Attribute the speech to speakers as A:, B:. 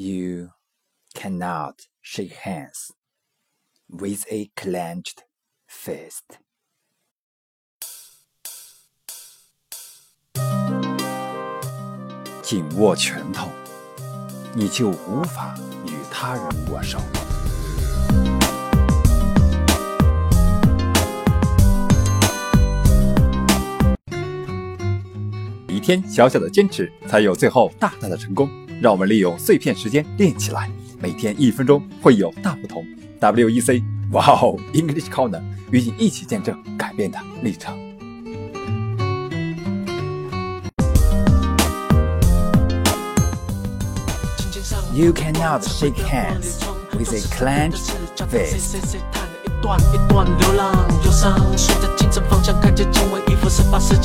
A: You cannot shake hands with a clenched fist. 紧握拳头，你就无法与他人握手。一天小小的坚持，才有最后大大的成功。让我们利用碎片时间练起来，每天一分钟会有大不同。WEC，哇哦，English Corner，与你一起见证改变的历程。You cannot shake hands with a clenched fist.
B: 一段一段流浪忧伤，顺着清晨方向，看见经纬衣服，十八世